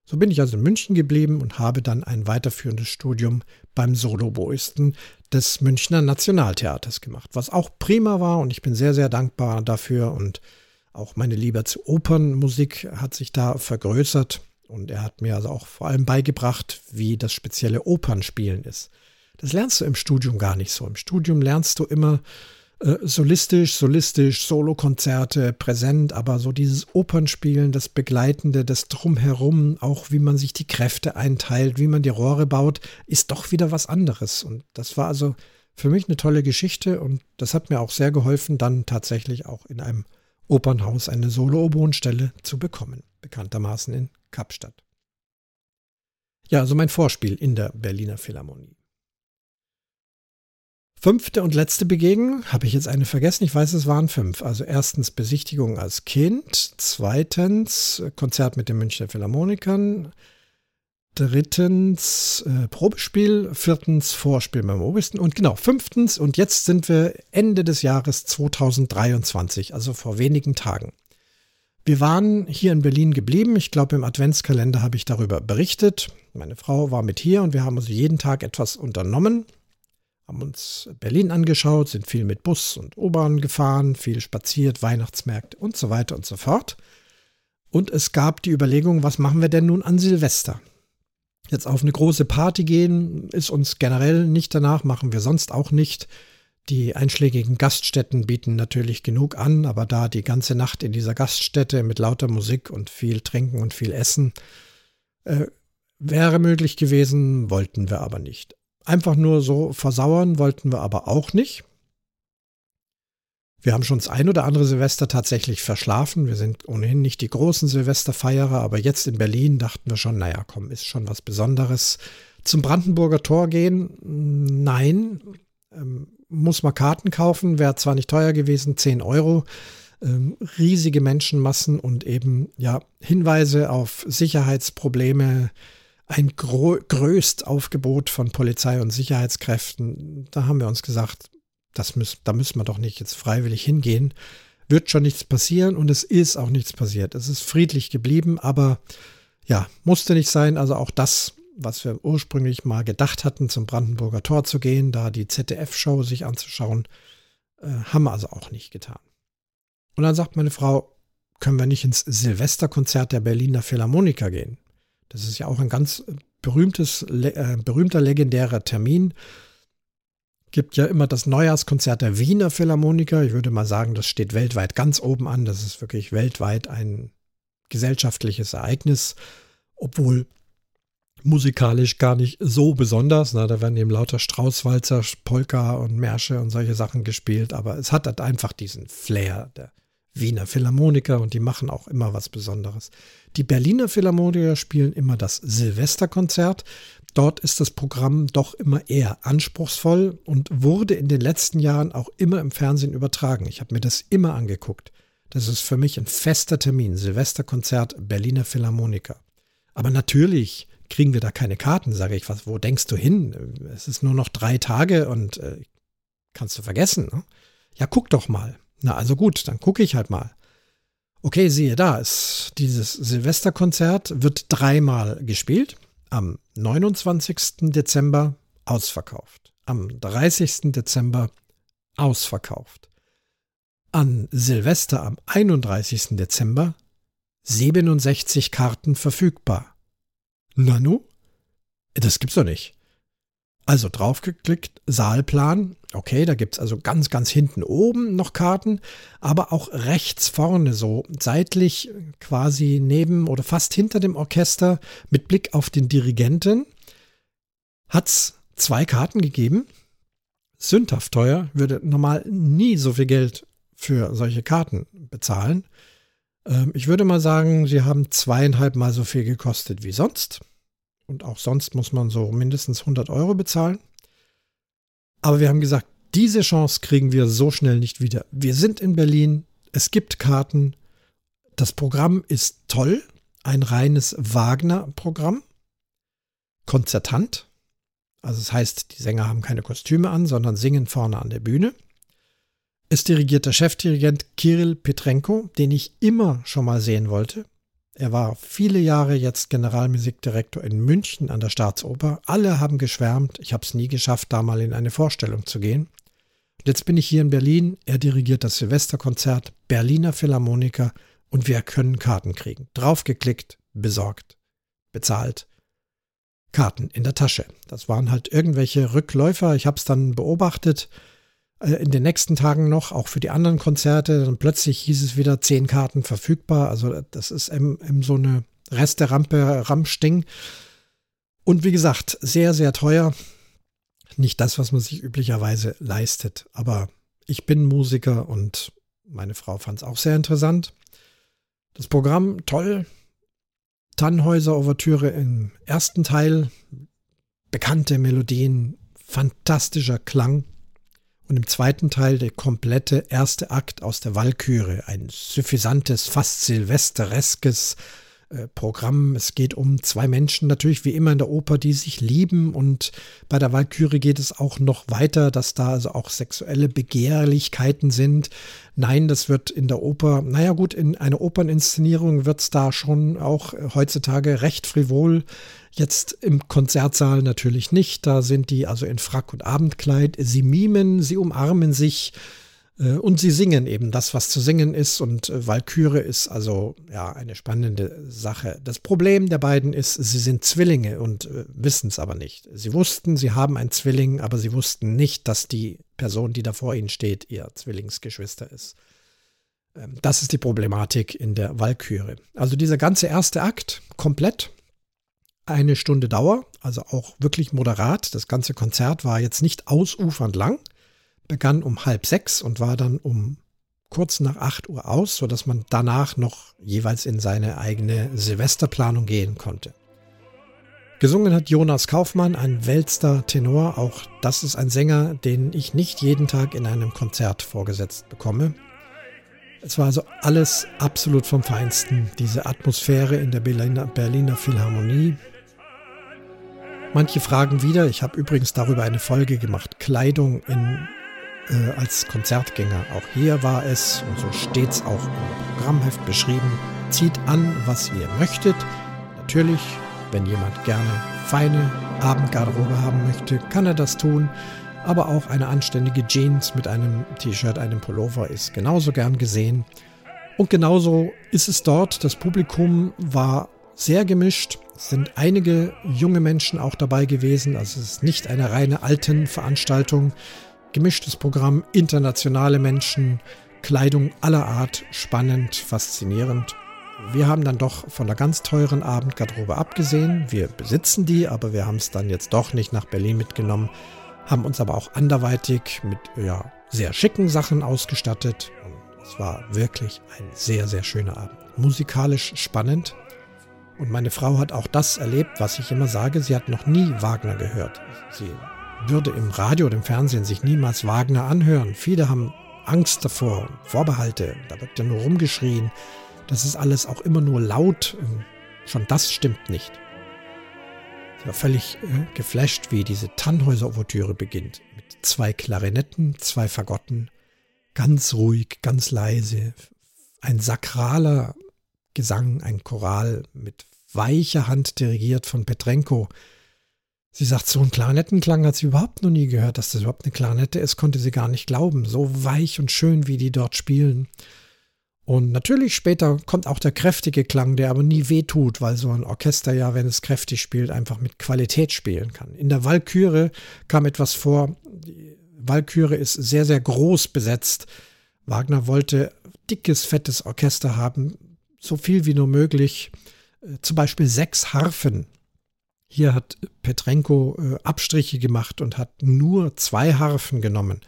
So bin ich also in München geblieben und habe dann ein weiterführendes Studium beim Soloboisten des Münchner Nationaltheaters gemacht, was auch prima war und ich bin sehr, sehr dankbar dafür und auch meine Liebe zu Opernmusik hat sich da vergrößert und er hat mir also auch vor allem beigebracht, wie das spezielle Opernspielen ist. Das lernst du im Studium gar nicht so. Im Studium lernst du immer äh, solistisch, solistisch, Solokonzerte präsent, aber so dieses Opernspielen, das Begleitende, das Drumherum, auch wie man sich die Kräfte einteilt, wie man die Rohre baut, ist doch wieder was anderes. Und das war also für mich eine tolle Geschichte und das hat mir auch sehr geholfen, dann tatsächlich auch in einem Opernhaus eine Solo-Oboenstelle zu bekommen, bekanntermaßen in Kapstadt. Ja, also mein Vorspiel in der Berliner Philharmonie. Fünfte und letzte Begegnung, habe ich jetzt eine vergessen? Ich weiß, es waren fünf. Also erstens Besichtigung als Kind, zweitens Konzert mit den Münchner Philharmonikern, drittens äh, Probespiel, viertens Vorspiel beim Obersten und genau, fünftens und jetzt sind wir Ende des Jahres 2023, also vor wenigen Tagen. Wir waren hier in Berlin geblieben. Ich glaube, im Adventskalender habe ich darüber berichtet. Meine Frau war mit hier und wir haben also jeden Tag etwas unternommen. Haben uns Berlin angeschaut, sind viel mit Bus und U-Bahn gefahren, viel spaziert, Weihnachtsmärkte und so weiter und so fort. Und es gab die Überlegung, was machen wir denn nun an Silvester? Jetzt auf eine große Party gehen ist uns generell nicht danach, machen wir sonst auch nicht. Die einschlägigen Gaststätten bieten natürlich genug an, aber da die ganze Nacht in dieser Gaststätte mit lauter Musik und viel Trinken und viel Essen äh, wäre möglich gewesen, wollten wir aber nicht. Einfach nur so versauern wollten wir aber auch nicht. Wir haben schon das ein oder andere Silvester tatsächlich verschlafen. Wir sind ohnehin nicht die großen Silvesterfeierer, aber jetzt in Berlin dachten wir schon, naja, komm, ist schon was Besonderes. Zum Brandenburger Tor gehen? Nein. Ähm, muss man Karten kaufen, wäre zwar nicht teuer gewesen, 10 Euro. Ähm, riesige Menschenmassen und eben ja Hinweise auf Sicherheitsprobleme, ein größt Aufgebot von Polizei und Sicherheitskräften. Da haben wir uns gesagt, das müssen, da müssen wir doch nicht jetzt freiwillig hingehen. Wird schon nichts passieren und es ist auch nichts passiert. Es ist friedlich geblieben, aber ja, musste nicht sein. Also auch das was wir ursprünglich mal gedacht hatten, zum Brandenburger Tor zu gehen, da die ZDF-Show sich anzuschauen, äh, haben wir also auch nicht getan. Und dann sagt meine Frau, können wir nicht ins Silvesterkonzert der Berliner Philharmoniker gehen? Das ist ja auch ein ganz berühmtes, äh, berühmter, legendärer Termin. Gibt ja immer das Neujahrskonzert der Wiener Philharmoniker. Ich würde mal sagen, das steht weltweit ganz oben an. Das ist wirklich weltweit ein gesellschaftliches Ereignis, obwohl musikalisch gar nicht so besonders. Na, da werden eben lauter Straußwalzer, Polka und Märsche und solche Sachen gespielt, aber es hat halt einfach diesen Flair der Wiener Philharmoniker und die machen auch immer was Besonderes. Die Berliner Philharmoniker spielen immer das Silvesterkonzert. Dort ist das Programm doch immer eher anspruchsvoll und wurde in den letzten Jahren auch immer im Fernsehen übertragen. Ich habe mir das immer angeguckt. Das ist für mich ein fester Termin. Silvesterkonzert Berliner Philharmoniker. Aber natürlich kriegen wir da keine Karten, sage ich, was, wo denkst du hin? Es ist nur noch drei Tage und äh, kannst du vergessen. Ne? Ja, guck doch mal. Na, also gut, dann gucke ich halt mal. Okay, siehe da, ist dieses Silvesterkonzert wird dreimal gespielt. Am 29. Dezember ausverkauft. Am 30. Dezember ausverkauft. An Silvester am 31. Dezember 67 Karten verfügbar. Nanu? Das gibt's doch nicht. Also draufgeklickt, Saalplan. Okay, da gibt es also ganz, ganz hinten oben noch Karten, aber auch rechts vorne, so seitlich quasi neben oder fast hinter dem Orchester mit Blick auf den Dirigenten, hat es zwei Karten gegeben. Sündhaft teuer, würde normal nie so viel Geld für solche Karten bezahlen. Ähm, ich würde mal sagen, sie haben zweieinhalb Mal so viel gekostet wie sonst. Und auch sonst muss man so mindestens 100 Euro bezahlen. Aber wir haben gesagt, diese Chance kriegen wir so schnell nicht wieder. Wir sind in Berlin, es gibt Karten, das Programm ist toll, ein reines Wagner-Programm, konzertant, Also das heißt, die Sänger haben keine Kostüme an, sondern singen vorne an der Bühne. Es dirigiert der Chefdirigent Kirill Petrenko, den ich immer schon mal sehen wollte. Er war viele Jahre jetzt Generalmusikdirektor in München an der Staatsoper. Alle haben geschwärmt. Ich habe es nie geschafft, da mal in eine Vorstellung zu gehen. Und jetzt bin ich hier in Berlin. Er dirigiert das Silvesterkonzert, Berliner Philharmoniker und wir können Karten kriegen. Draufgeklickt, besorgt, bezahlt. Karten in der Tasche. Das waren halt irgendwelche Rückläufer. Ich habe es dann beobachtet in den nächsten Tagen noch, auch für die anderen Konzerte. Dann plötzlich hieß es wieder zehn Karten verfügbar. Also das ist eben, eben so eine Resterampe, Ramsting. Und wie gesagt, sehr, sehr teuer. Nicht das, was man sich üblicherweise leistet. Aber ich bin Musiker und meine Frau fand es auch sehr interessant. Das Programm toll. Tannhäuser-Ouvertüre im ersten Teil. Bekannte Melodien, fantastischer Klang. Und im zweiten Teil der komplette erste Akt aus der Walküre. Ein suffisantes, fast silvestereskes äh, Programm. Es geht um zwei Menschen, natürlich wie immer in der Oper, die sich lieben. Und bei der Walküre geht es auch noch weiter, dass da also auch sexuelle Begehrlichkeiten sind. Nein, das wird in der Oper, naja gut, in einer Operninszenierung wird es da schon auch heutzutage recht frivol Jetzt im Konzertsaal natürlich nicht. Da sind die also in Frack und Abendkleid. Sie mimen, sie umarmen sich und sie singen eben das, was zu singen ist. Und äh, Walküre ist also ja eine spannende Sache. Das Problem der beiden ist, sie sind Zwillinge und äh, wissen es aber nicht. Sie wussten, sie haben einen Zwilling, aber sie wussten nicht, dass die Person, die da vor ihnen steht, ihr Zwillingsgeschwister ist. Ähm, das ist die Problematik in der Walküre. Also dieser ganze erste Akt komplett eine Stunde Dauer, also auch wirklich moderat. Das ganze Konzert war jetzt nicht ausufernd lang, begann um halb sechs und war dann um kurz nach acht Uhr aus, sodass man danach noch jeweils in seine eigene Silvesterplanung gehen konnte. Gesungen hat Jonas Kaufmann, ein Welster Tenor. Auch das ist ein Sänger, den ich nicht jeden Tag in einem Konzert vorgesetzt bekomme. Es war also alles absolut vom Feinsten. Diese Atmosphäre in der Berliner, Berliner Philharmonie, Manche fragen wieder, ich habe übrigens darüber eine Folge gemacht, Kleidung in, äh, als Konzertgänger. Auch hier war es, und so steht es auch im Programmheft beschrieben, zieht an, was ihr möchtet. Natürlich, wenn jemand gerne feine Abendgarderobe haben möchte, kann er das tun. Aber auch eine anständige Jeans mit einem T-Shirt, einem Pullover ist genauso gern gesehen. Und genauso ist es dort. Das Publikum war sehr gemischt. Es sind einige junge Menschen auch dabei gewesen. Also es ist nicht eine reine alten Veranstaltung. Gemischtes Programm, internationale Menschen, Kleidung aller Art, spannend, faszinierend. Wir haben dann doch von der ganz teuren Abendgarderobe abgesehen. Wir besitzen die, aber wir haben es dann jetzt doch nicht nach Berlin mitgenommen, haben uns aber auch anderweitig mit ja, sehr schicken Sachen ausgestattet. Und es war wirklich ein sehr, sehr schöner Abend. Musikalisch spannend, und meine Frau hat auch das erlebt, was ich immer sage, sie hat noch nie Wagner gehört. Sie würde im Radio oder im Fernsehen sich niemals Wagner anhören. Viele haben Angst davor, Vorbehalte, da wird ja nur rumgeschrien. Das ist alles auch immer nur laut. Schon das stimmt nicht. Ich war völlig äh, geflasht, wie diese Tannhäuser-Ouvertüre beginnt. Mit zwei Klarinetten, zwei Fagotten, ganz ruhig, ganz leise. Ein sakraler Gesang, ein Choral mit weicher Hand dirigiert von Petrenko. Sie sagt, so einen Klarinettenklang hat sie überhaupt noch nie gehört. Dass das überhaupt eine Klarinette ist, konnte sie gar nicht glauben. So weich und schön, wie die dort spielen. Und natürlich später kommt auch der kräftige Klang, der aber nie wehtut, weil so ein Orchester ja, wenn es kräftig spielt, einfach mit Qualität spielen kann. In der Walküre kam etwas vor. Die Walküre ist sehr, sehr groß besetzt. Wagner wollte dickes, fettes Orchester haben, so viel wie nur möglich. Äh, zum Beispiel sechs Harfen. Hier hat Petrenko äh, Abstriche gemacht und hat nur zwei Harfen genommen.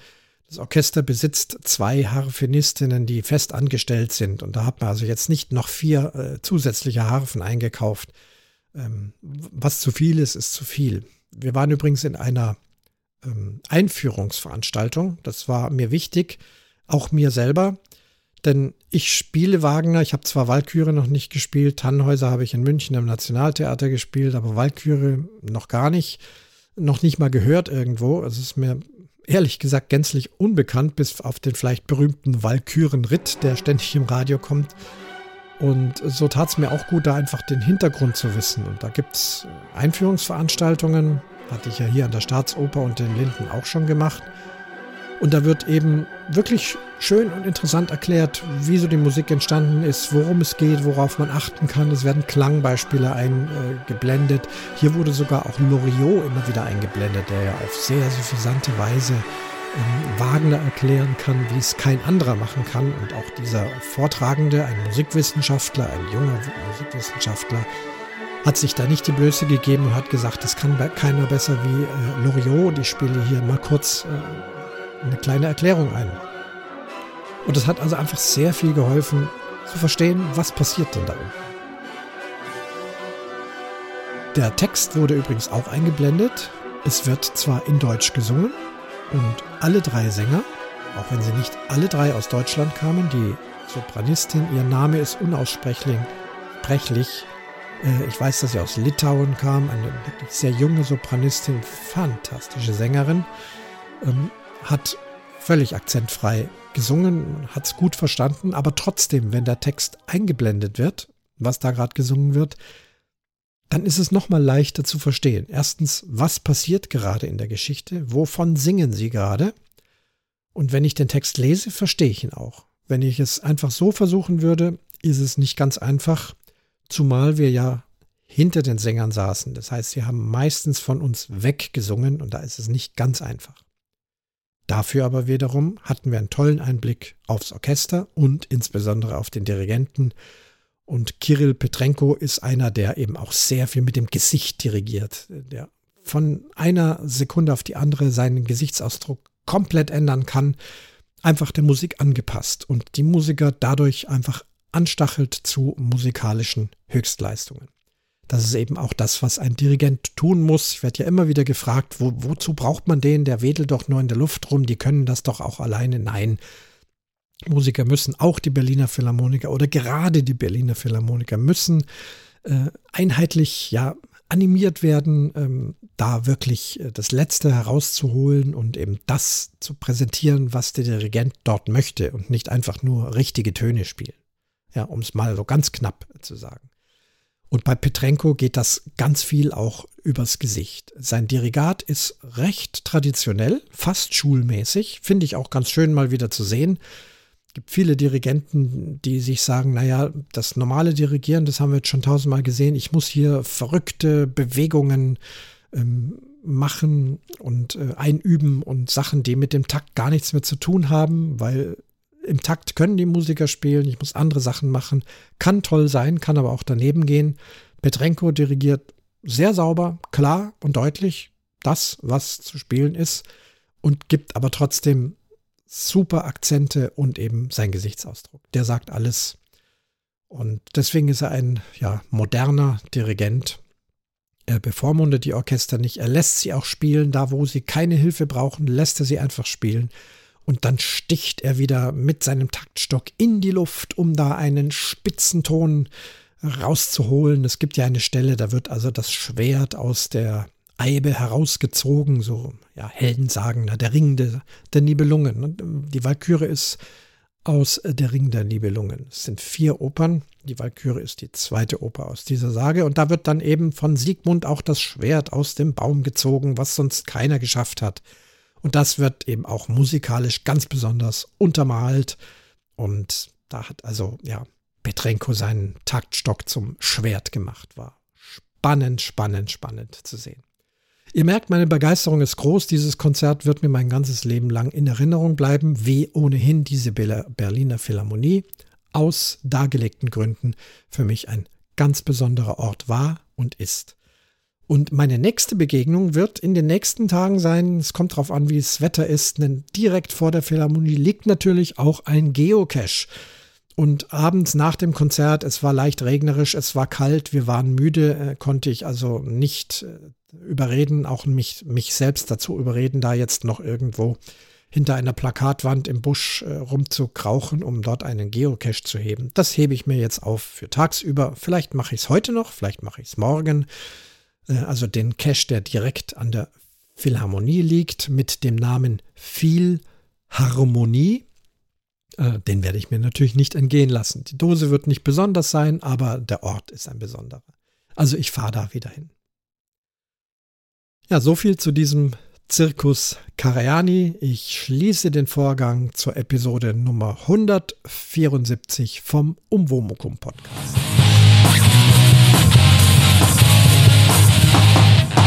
Das Orchester besitzt zwei Harfenistinnen, die fest angestellt sind. Und da hat man also jetzt nicht noch vier äh, zusätzliche Harfen eingekauft. Ähm, was zu viel ist, ist zu viel. Wir waren übrigens in einer ähm, Einführungsveranstaltung. Das war mir wichtig, auch mir selber. Denn ich spiele Wagner, ich habe zwar Walküre noch nicht gespielt, Tannhäuser habe ich in München im Nationaltheater gespielt, aber Walküre noch gar nicht. noch nicht mal gehört irgendwo. Also es ist mir ehrlich gesagt gänzlich unbekannt, bis auf den vielleicht berühmten Walküren-Ritt, der ständig im Radio kommt. Und so tat es mir auch gut, da einfach den Hintergrund zu wissen. Und da gibt es Einführungsveranstaltungen, hatte ich ja hier an der Staatsoper und den Linden auch schon gemacht. Und da wird eben wirklich schön und interessant erklärt, wie so die Musik entstanden ist, worum es geht, worauf man achten kann. Es werden Klangbeispiele eingeblendet. Hier wurde sogar auch Loriot immer wieder eingeblendet, der ja auf sehr suffisante Weise ähm, Wagner erklären kann, wie es kein anderer machen kann. Und auch dieser Vortragende, ein Musikwissenschaftler, ein junger Musikwissenschaftler, hat sich da nicht die Blöße gegeben und hat gesagt, das kann keiner besser wie äh, Loriot. Ich spiele hier mal kurz äh, eine kleine Erklärung ein. Und es hat also einfach sehr viel geholfen zu verstehen, was passiert denn da unten. Der Text wurde übrigens auch eingeblendet. Es wird zwar in Deutsch gesungen und alle drei Sänger, auch wenn sie nicht alle drei aus Deutschland kamen, die Sopranistin, ihr Name ist unaussprechlich, sprechlich. Äh, ich weiß, dass sie aus Litauen kam, eine sehr junge Sopranistin, fantastische Sängerin, ähm, hat völlig akzentfrei gesungen, hat es gut verstanden, aber trotzdem, wenn der Text eingeblendet wird, was da gerade gesungen wird, dann ist es nochmal leichter zu verstehen. Erstens, was passiert gerade in der Geschichte? Wovon singen sie gerade? Und wenn ich den Text lese, verstehe ich ihn auch. Wenn ich es einfach so versuchen würde, ist es nicht ganz einfach, zumal wir ja hinter den Sängern saßen. Das heißt, sie haben meistens von uns weggesungen und da ist es nicht ganz einfach. Dafür aber wiederum hatten wir einen tollen Einblick aufs Orchester und insbesondere auf den Dirigenten. Und Kirill Petrenko ist einer, der eben auch sehr viel mit dem Gesicht dirigiert, der von einer Sekunde auf die andere seinen Gesichtsausdruck komplett ändern kann, einfach der Musik angepasst und die Musiker dadurch einfach anstachelt zu musikalischen Höchstleistungen. Das ist eben auch das, was ein Dirigent tun muss. Ich werde ja immer wieder gefragt, wo, wozu braucht man den? Der wedelt doch nur in der Luft rum, die können das doch auch alleine. Nein, Musiker müssen, auch die Berliner Philharmoniker oder gerade die Berliner Philharmoniker müssen äh, einheitlich ja animiert werden, ähm, da wirklich äh, das Letzte herauszuholen und eben das zu präsentieren, was der Dirigent dort möchte und nicht einfach nur richtige Töne spielen. Ja, um es mal so ganz knapp zu sagen. Und bei Petrenko geht das ganz viel auch übers Gesicht. Sein Dirigat ist recht traditionell, fast schulmäßig. Finde ich auch ganz schön mal wieder zu sehen. Es gibt viele Dirigenten, die sich sagen, naja, das normale Dirigieren, das haben wir jetzt schon tausendmal gesehen. Ich muss hier verrückte Bewegungen ähm, machen und äh, einüben und Sachen, die mit dem Takt gar nichts mehr zu tun haben, weil im Takt können die Musiker spielen, ich muss andere Sachen machen. Kann toll sein, kann aber auch daneben gehen. Petrenko dirigiert sehr sauber, klar und deutlich das, was zu spielen ist und gibt aber trotzdem super Akzente und eben sein Gesichtsausdruck. Der sagt alles. Und deswegen ist er ein ja, moderner Dirigent. Er bevormundet die Orchester nicht. Er lässt sie auch spielen. Da, wo sie keine Hilfe brauchen, lässt er sie einfach spielen und dann sticht er wieder mit seinem Taktstock in die Luft, um da einen Spitzenton rauszuholen. Es gibt ja eine Stelle, da wird also das Schwert aus der Eibe herausgezogen, so ja, Helden sagen, der Ring der, der Nibelungen. Die Walküre ist aus Der Ring der Nibelungen. Es sind vier Opern. Die Walküre ist die zweite Oper aus dieser Sage. Und da wird dann eben von Siegmund auch das Schwert aus dem Baum gezogen, was sonst keiner geschafft hat. Und das wird eben auch musikalisch ganz besonders untermalt. Und da hat also, ja, Petrenko seinen Taktstock zum Schwert gemacht. War spannend, spannend, spannend zu sehen. Ihr merkt, meine Begeisterung ist groß. Dieses Konzert wird mir mein ganzes Leben lang in Erinnerung bleiben, wie ohnehin diese Berliner Philharmonie aus dargelegten Gründen für mich ein ganz besonderer Ort war und ist. Und meine nächste Begegnung wird in den nächsten Tagen sein. Es kommt darauf an, wie das Wetter ist. Denn direkt vor der Philharmonie liegt natürlich auch ein Geocache. Und abends nach dem Konzert, es war leicht regnerisch, es war kalt, wir waren müde, äh, konnte ich also nicht äh, überreden, auch mich, mich selbst dazu überreden, da jetzt noch irgendwo hinter einer Plakatwand im Busch äh, rumzukrauchen, um dort einen Geocache zu heben. Das hebe ich mir jetzt auf für tagsüber. Vielleicht mache ich es heute noch, vielleicht mache ich es morgen. Äh, also den Cache, der direkt an der Philharmonie liegt, mit dem Namen Philharmonie. Äh, den werde ich mir natürlich nicht entgehen lassen. Die Dose wird nicht besonders sein, aber der Ort ist ein besonderer. Also ich fahre da wieder hin. Ja, so viel zu diesem Zirkus Kareani. Ich schließe den Vorgang zur Episode Nummer 174 vom Umwomukum Podcast. Thank you.